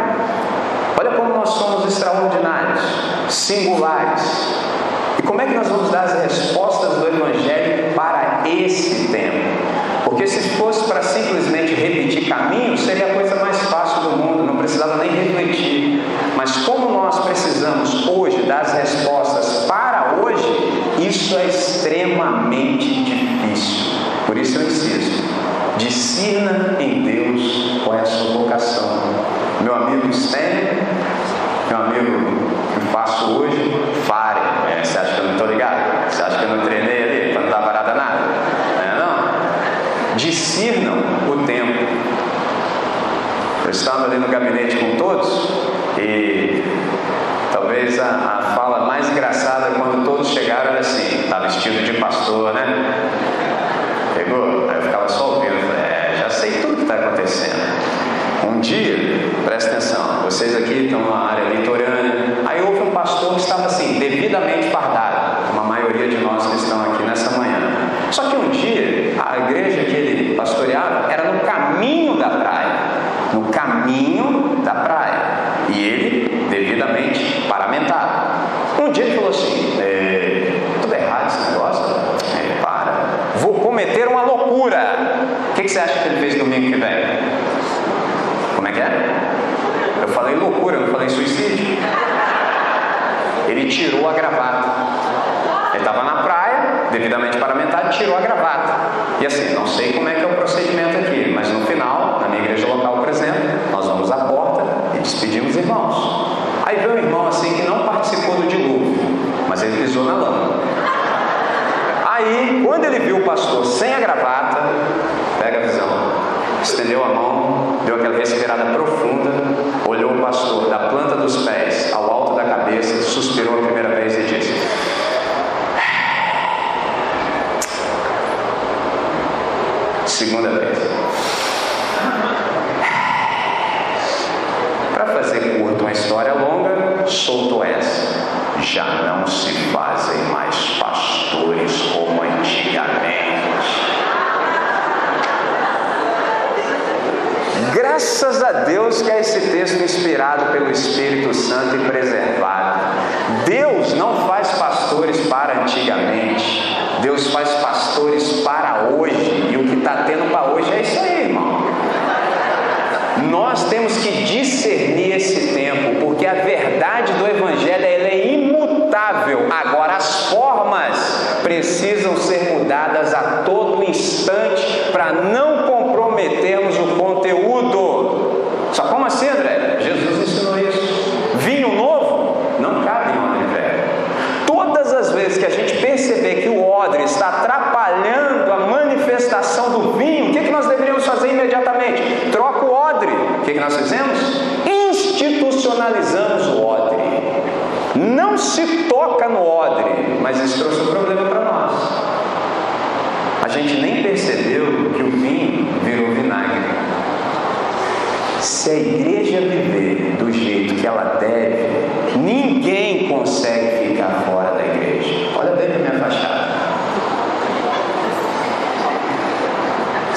Olha como nós somos extraordinários, singulares. E como é que nós vamos dar as respostas do Evangelho para esse tempo? Porque se fosse para simplesmente repetir caminho, seria a coisa mais fácil do mundo, não precisava nem refletir. Mas como nós precisamos hoje dar as respostas para hoje, isso é extremamente difícil. Por isso eu insisto, discina em Deus qual é a sua vocação. Meu amigo Stanley, meu amigo que faço hoje, pare. É, você acha que eu não estou ligado? Você acha que eu não treinei ali para não dar parada nada? Não é não? Discernam o tempo. Eu estava ali no gabinete com todos e talvez a, a fala mais engraçada quando todos chegaram era assim, está vestido de pastor, né? Pegou? Aí eu ficava só ouvindo, falei, é, já sei tudo que está acontecendo. Um dia, presta atenção, vocês aqui estão na área litorânea, aí houve um pastor que estava assim, devidamente fardado, uma maioria de nós que estão aqui nessa manhã. Só que um dia, a igreja que ele pastoreava era no caminho da praia, no caminho da praia, e ele devidamente paramentado. Um dia ele falou assim, é, tudo errado esse negócio, é, para, vou cometer uma loucura. O que, que você acha que ele fez domingo que vem? Como é que é? Eu falei loucura, eu não falei suicídio. Ele tirou a gravata. Ele estava na praia, devidamente paramentado, tirou a gravata. E assim, não sei como é que é o procedimento aqui, mas no final, na minha igreja local, por exemplo, nós vamos à porta e despedimos irmãos. Aí veio um irmão assim que não participou do dilúvio, mas ele pisou na lama. Aí, quando ele viu o pastor sem a gravata, pega a visão, estendeu a mão, deu aquela respirada profunda, olhou o pastor da planta dos pés ao alto da cabeça, suspirou a primeira vez e disse: Segunda vez. Para fazer curto uma história longa, soltou essa. Já não se fazem mais pastores como antigamente. Graças a Deus que é esse texto inspirado pelo Espírito Santo e preservado. Deus não faz pastores para antigamente. Deus faz pastores para hoje. E o que está tendo para hoje é isso aí, irmão. Nós temos que discernir esse tempo, porque a verdade do Evangelho é imutável. Agora, as formas precisam ser mudadas a todo instante para não atrapalhando a manifestação do vinho, o que, que nós deveríamos fazer imediatamente? Troca o odre. O que, que nós fizemos? Institucionalizamos o odre. Não se toca no odre, mas isso trouxe um problema para nós. A gente nem percebeu que o vinho virou vinagre. Se a igreja viver do jeito que ela deve, ninguém consegue ficar fora da igreja. Olha bem para minha fachada.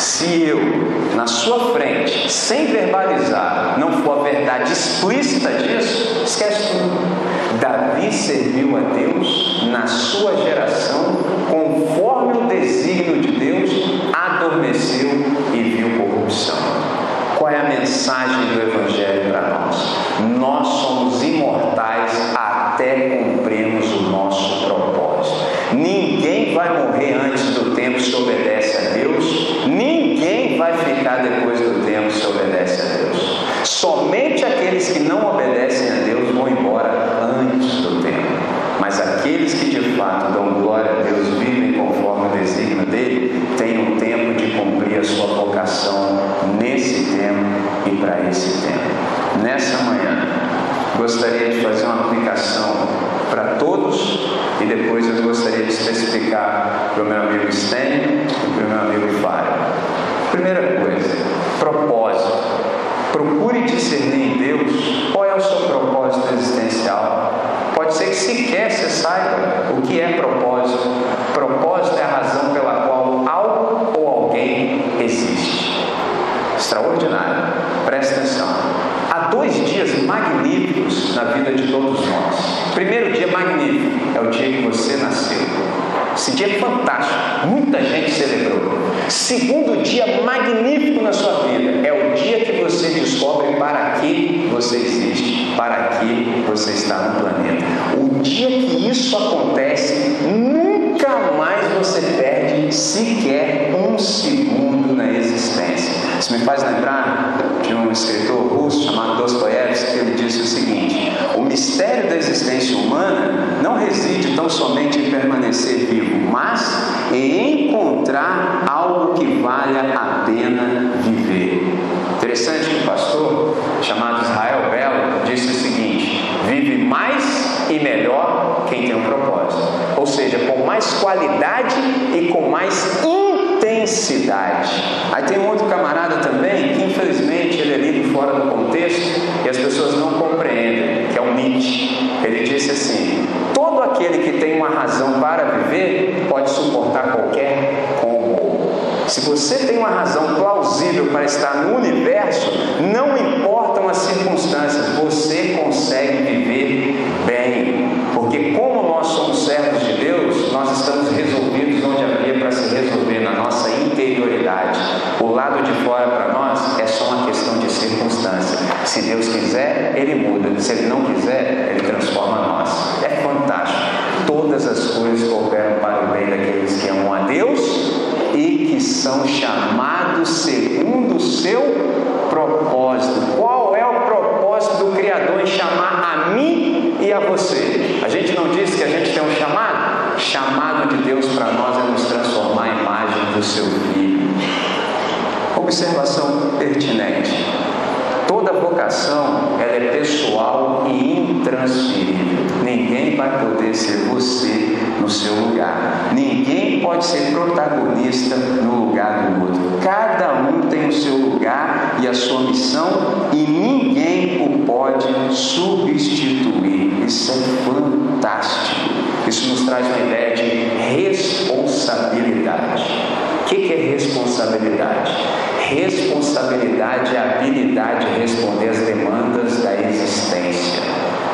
Se eu, na sua frente, sem verbalizar, não for a verdade explícita disso, esquece tudo. Davi serviu a Deus na sua geração, conforme o desígnio de Deus, adormeceu e viu corrupção. Qual é a mensagem do Evangelho para nós? Nós somos imortais até cumprirmos o nosso propósito. Ninguém vai morrer antes do tempo se obedece a Deus, ninguém vai ficar depois do tempo se obedece a Deus. Somente aqueles que não obedecem a Deus vão embora antes do tempo. Mas aqueles que de fato dão glória a Deus, vivem conforme o desígnio dele, têm um tempo de cumprir a sua vocação nesse tempo e para esse tempo. Nessa manhã, gostaria de fazer uma aplicação para todos e depois eu gostaria de especificar para o meu amigo Stênio e para o meu amigo Fábio. Primeira coisa, propósito. Procure discernir em Deus qual é o seu propósito existencial. Pode ser que sequer você saiba o que é propósito. Propósito é a razão pela qual algo ou alguém existe. Extraordinário. Presta atenção. Há dois dias magníficos na vida de todos nós. Primeiro dia magnífico é o dia que você nasceu. Esse dia é fantástico, muita gente celebrou. Segundo dia magnífico na sua vida é o dia que você descobre para que você existe, para que você está no planeta. O dia que isso acontece, nunca mais você perde sequer um segundo na existência. Isso me faz lembrar de um escritor russo chamado Dostoiévski, que ele disse o seguinte: o mistério da existência humana não reside tão somente em permanecer vivo, mas em encontrar algo que valha a pena viver. Interessante que um pastor chamado Israel Belo disse o seguinte: vive mais e melhor quem tem um propósito, ou seja, com mais qualidade e com mais intensidade. Aí tem um outro camarada também que infelizmente ele é lido fora do contexto e as pessoas não compreendem, que é o Nietzsche. Ele disse assim: todo aquele que tem uma razão para viver pode suportar qualquer combo. Se você tem uma razão plausível para estar no universo, não importam as circunstâncias, você consegue viver bem. Porque como nós somos servos de Deus, nós estamos resolvidos onde havia para se resolver na nossa interioridade. O lado de fora para nós é só uma questão de circunstância. Se Deus quiser, Ele muda. Se Ele não quiser, Ele transforma nós. É fantástico. Todas as coisas cooperam para o bem daqueles que amam a Deus e que são chamados segundo o seu propósito. Qual é o propósito do Criador em chamar a mim e a você? A gente não disse que a gente tem um chamado? Chamado de Deus para nós é nos transformar em imagem do seu Filho. Observação pertinente. Vocação ela é pessoal e intransferível. Ninguém vai poder ser você no seu lugar. Ninguém pode ser protagonista no lugar do outro. Cada um tem o seu lugar e a sua missão e ninguém o pode substituir. Isso é fantástico. Isso nos traz uma ideia de responsabilidade. O que é responsabilidade? Responsabilidade é a habilidade de responder às demandas da existência.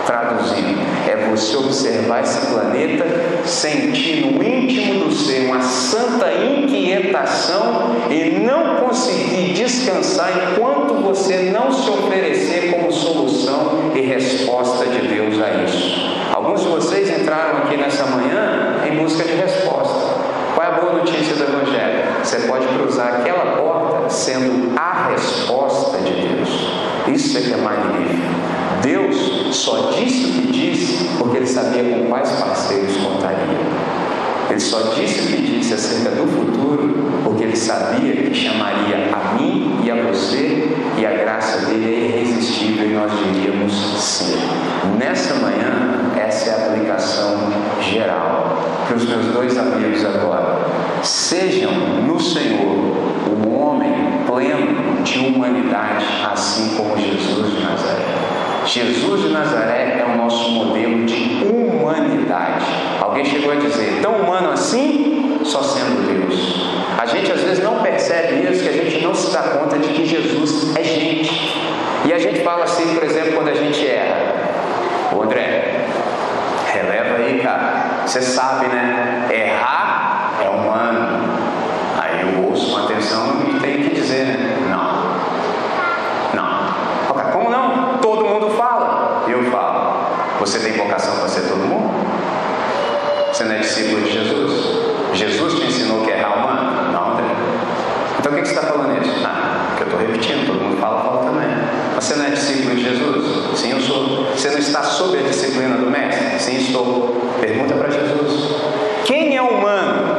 Traduzindo, é você observar esse planeta, sentir no íntimo do ser uma santa inquietação e não conseguir descansar enquanto você não se oferecer como solução e resposta de Deus a isso. Alguns de vocês entraram aqui nessa manhã em busca de resposta. a boa notícia do Evangelho? Você pode cruzar aquela porta sendo a resposta de Deus. Isso é que é magnífico. Deus só disse o que disse porque ele sabia com quais parceiros contaria. Ele só disse o que disse acerca do futuro porque ele sabia que chamaria a mim e a você e a graça dele é irresistível e nós diríamos sim. Nessa manhã, essa é a aplicação geral para os meus dois amigos agora. Sejam no Senhor um homem pleno de humanidade, assim como Jesus de Nazaré. Jesus de Nazaré é o nosso modelo de humanidade. Alguém chegou a dizer, tão humano assim, só sendo Deus. A gente às vezes não percebe isso, que a gente não se dá conta de que Jesus é gente. E a gente fala assim, por exemplo, quando a gente erra. Ô André, releva aí, cara. Você sabe, né? Errar é humano. Aí eu ouço com atenção e tenho que dizer, né? Você tem vocação para ser todo mundo? Você não é discípulo de Jesus? Jesus te ensinou que é humano? Não, André. Então o que você está falando isso? Ah, que eu estou repetindo, todo mundo fala, fala também. Você não é discípulo de Jesus? Sim, eu sou. Você não está sob a disciplina do Mestre? Sim, estou. Pergunta para Jesus. Quem é humano?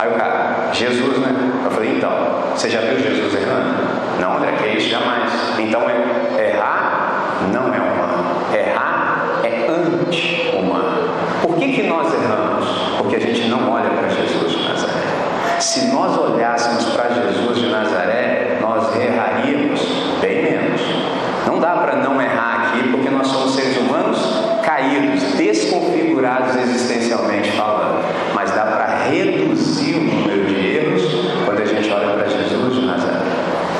Aí o cara, Jesus, né? Eu falei, então, você já viu Jesus errando? Não, André, que é isso? Jamais. Então, é, errar não é humano. Errar anti-humano. Por que, que nós erramos? Porque a gente não olha para Jesus de Nazaré. Se nós olhássemos para Jesus de Nazaré, nós erraríamos bem menos. Não dá para não errar aqui, porque nós somos seres humanos caídos, desconfigurados existencialmente falando. Mas dá para reduzir o número de erros quando a gente olha para Jesus de Nazaré.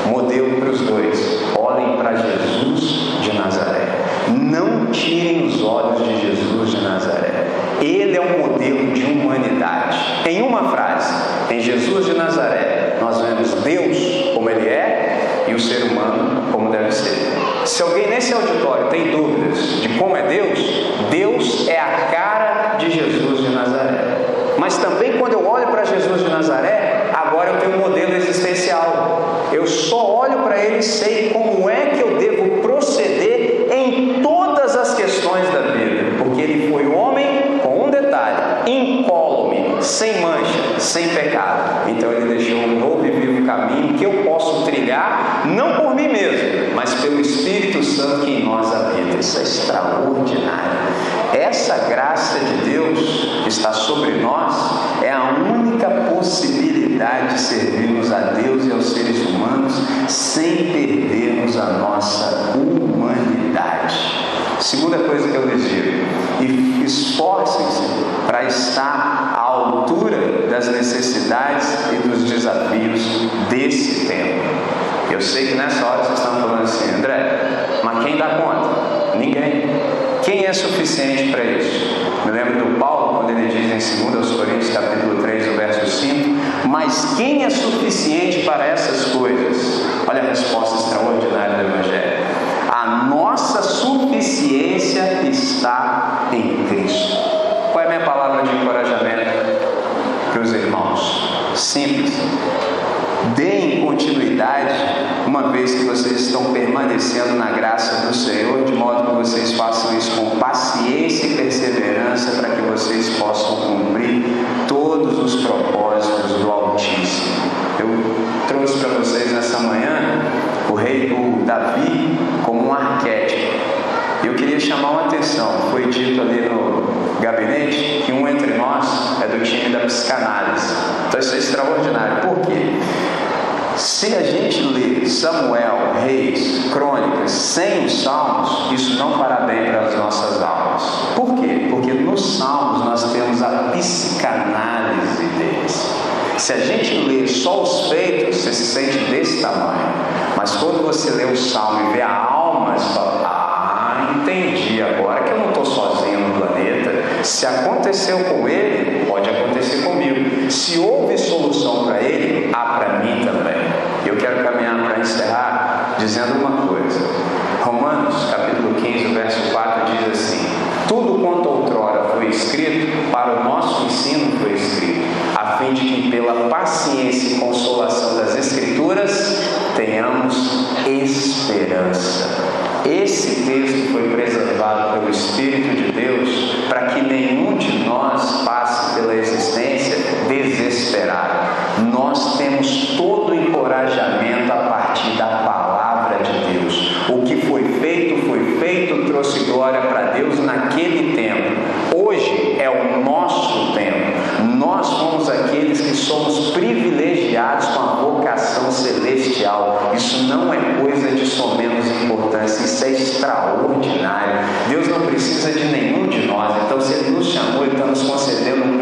Modelo para os dois. Olhem para Jesus de Nazaré. Não tirem os olhos de Jesus de Nazaré. Ele é um modelo de humanidade. Em uma frase, em Jesus de Nazaré, nós vemos Deus como ele é e o ser humano como deve ser. Se alguém nesse auditório tem dúvidas de como é Deus, Deus é a cara de Jesus de Nazaré. Mas também quando eu olho para Jesus de Nazaré, agora eu tenho um modelo existencial. Eu só olho para ele e sei como é que eu devo proceder em todas as questões da vida, porque ele foi homem com um detalhe, incólume, sem mancha, sem pecado. Então ele deixou um novo e vivo caminho que eu posso trilhar, não por mim mesmo, mas pelo Espírito Santo que em nós habita. Isso é extraordinário. Essa graça de Deus que está sobre nós é a única possibilidade de servirmos a Deus e aos seres humanos sem perdermos a nossa humanidade. Segunda coisa que eu lhes digo: esforcem-se para estar à altura das necessidades e dos desafios desse tempo. Eu sei que nessa hora vocês estão falando assim, André, mas quem dá conta? Ninguém. Quem é suficiente para isso? Me lembro do Paulo, quando ele diz em 2 Coríntios, capítulo 3, o verso 5, mas quem é suficiente para essas coisas? Olha a resposta extraordinária do Evangelho. A nossa suficiência está em Cristo. Qual é a minha palavra de encorajamento para os irmãos? Simples. Deem continuidade, uma vez que vocês estão permanecendo na graça do Senhor, de modo que vocês façam isso com paciência e perseverança, para que vocês possam cumprir todos os propósitos Altíssimo. Eu trouxe para vocês nessa manhã o rei o Davi como um arquétipo. Eu queria chamar uma atenção. Foi dito ali no gabinete que um entre nós é do time da psicanálise. Então isso é extraordinário. Por quê? Se a gente lê Samuel, Reis, Crônicas sem os Salmos, isso não fará bem para as nossas almas. Por quê? Porque nos Salmos nós temos a psicanálise. Se a gente lê só os feitos, você se sente desse tamanho. Mas quando você lê o Salmo e vê a alma, você fala: Ah, entendi agora que eu não estou sozinho no planeta. Se aconteceu com ele, pode acontecer comigo. Se houve solução para ele, há para mim também. Eu quero caminhar para encerrar dizendo uma coisa. Romanos, capítulo 15, verso 4 diz assim: Tudo quanto outrora foi escrito, para o nosso ensino foi escrito, a fim de que pela paciência e consolação das Escrituras tenhamos esperança. Esse texto foi preservado pelo Espírito de Deus para que nenhum de nós passe pela existência desesperado. Nós temos todo o encorajamento a partir da palavra de Deus. O que foi feito, foi feito, trouxe glória para Deus naquele tempo. Hoje é o nosso tempo. Nós somos aqueles que somos privilegiados com a vocação celestial. Isso não é coisa de somenos importância, isso é extraordinário. Deus não precisa de nenhum de nós. Então, se Ele nos chamou, Ele está nos concedendo um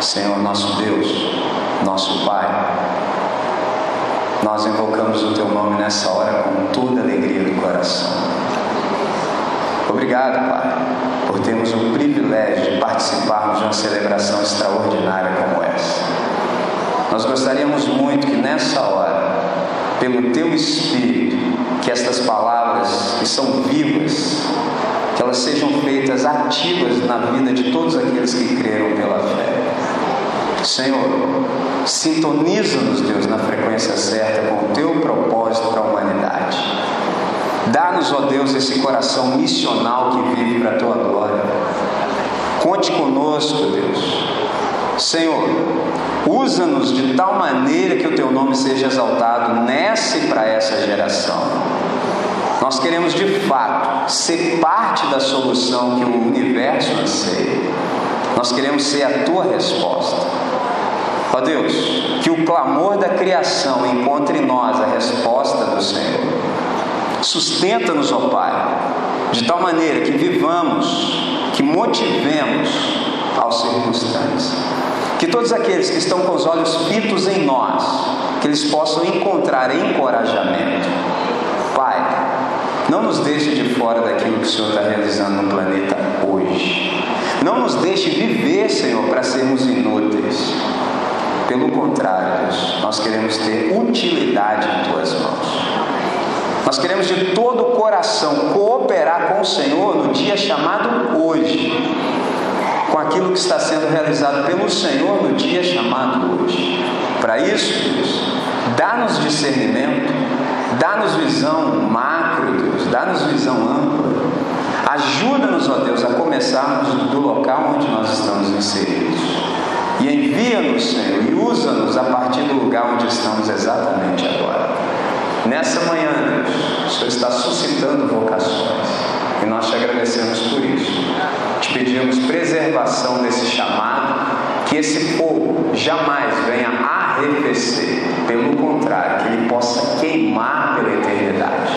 Senhor nosso Deus, nosso Pai, nós invocamos o Teu nome nessa hora com toda alegria do coração. Obrigado, Pai, por termos o privilégio de participarmos de uma celebração extraordinária como essa. Nós gostaríamos muito que nessa hora, pelo Teu Espírito, que estas palavras que são vivas, que elas sejam feitas ativas na vida de todos aqueles que creram pela fé. Senhor, sintoniza-nos, Deus, na frequência certa com o teu propósito para a humanidade. Dá-nos, ó Deus, esse coração missional que vive para a tua glória. Conte conosco, Deus. Senhor, usa-nos de tal maneira que o teu nome seja exaltado nessa e para essa geração. Nós queremos de fato ser parte da solução que o universo anseia. Nós queremos ser a tua resposta. Ó Deus, que o clamor da criação encontre em nós a resposta do Senhor. Sustenta-nos, ó Pai, de tal maneira que vivamos, que motivemos aos circunstantes. Que todos aqueles que estão com os olhos fitos em nós, que eles possam encontrar encorajamento. Pai, não nos deixe de fora daquilo que o Senhor está realizando no planeta hoje. Não nos deixe viver, Senhor, para sermos inúteis. Pelo contrário, Deus, nós queremos ter utilidade em tuas mãos. Nós queremos de todo o coração cooperar com o Senhor no dia chamado hoje, com aquilo que está sendo realizado pelo Senhor no dia chamado hoje. Para isso, Deus, dá-nos discernimento, dá-nos visão macro, Deus, dá-nos visão ampla. Ajuda-nos, ó Deus, a começarmos do local onde nós estamos inseridos. E envia-nos, Senhor, e usa-nos a partir do lugar onde estamos exatamente agora. Nessa manhã, Deus, o Senhor está suscitando vocações. E nós te agradecemos por isso. Te pedimos preservação desse chamado, que esse povo jamais venha arrefecer. Pelo contrário, que ele possa queimar pela eternidade.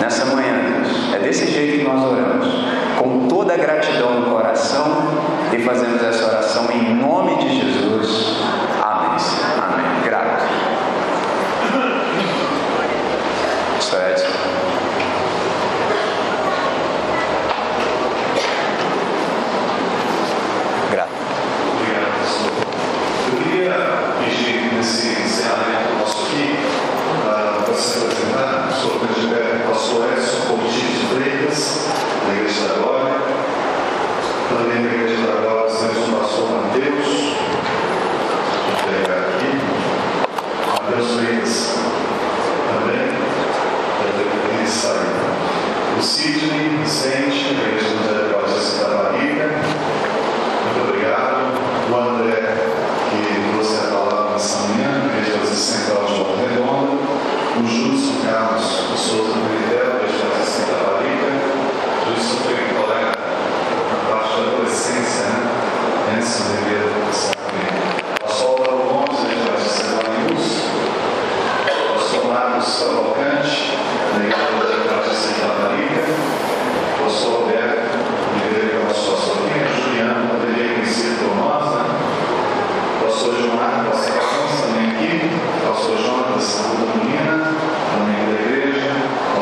Nessa manhã, Deus, é desse jeito que nós oramos com toda a gratidão no coração e fazemos essa oração em nome de Jesus. Amém. Amém. Grato. Isso é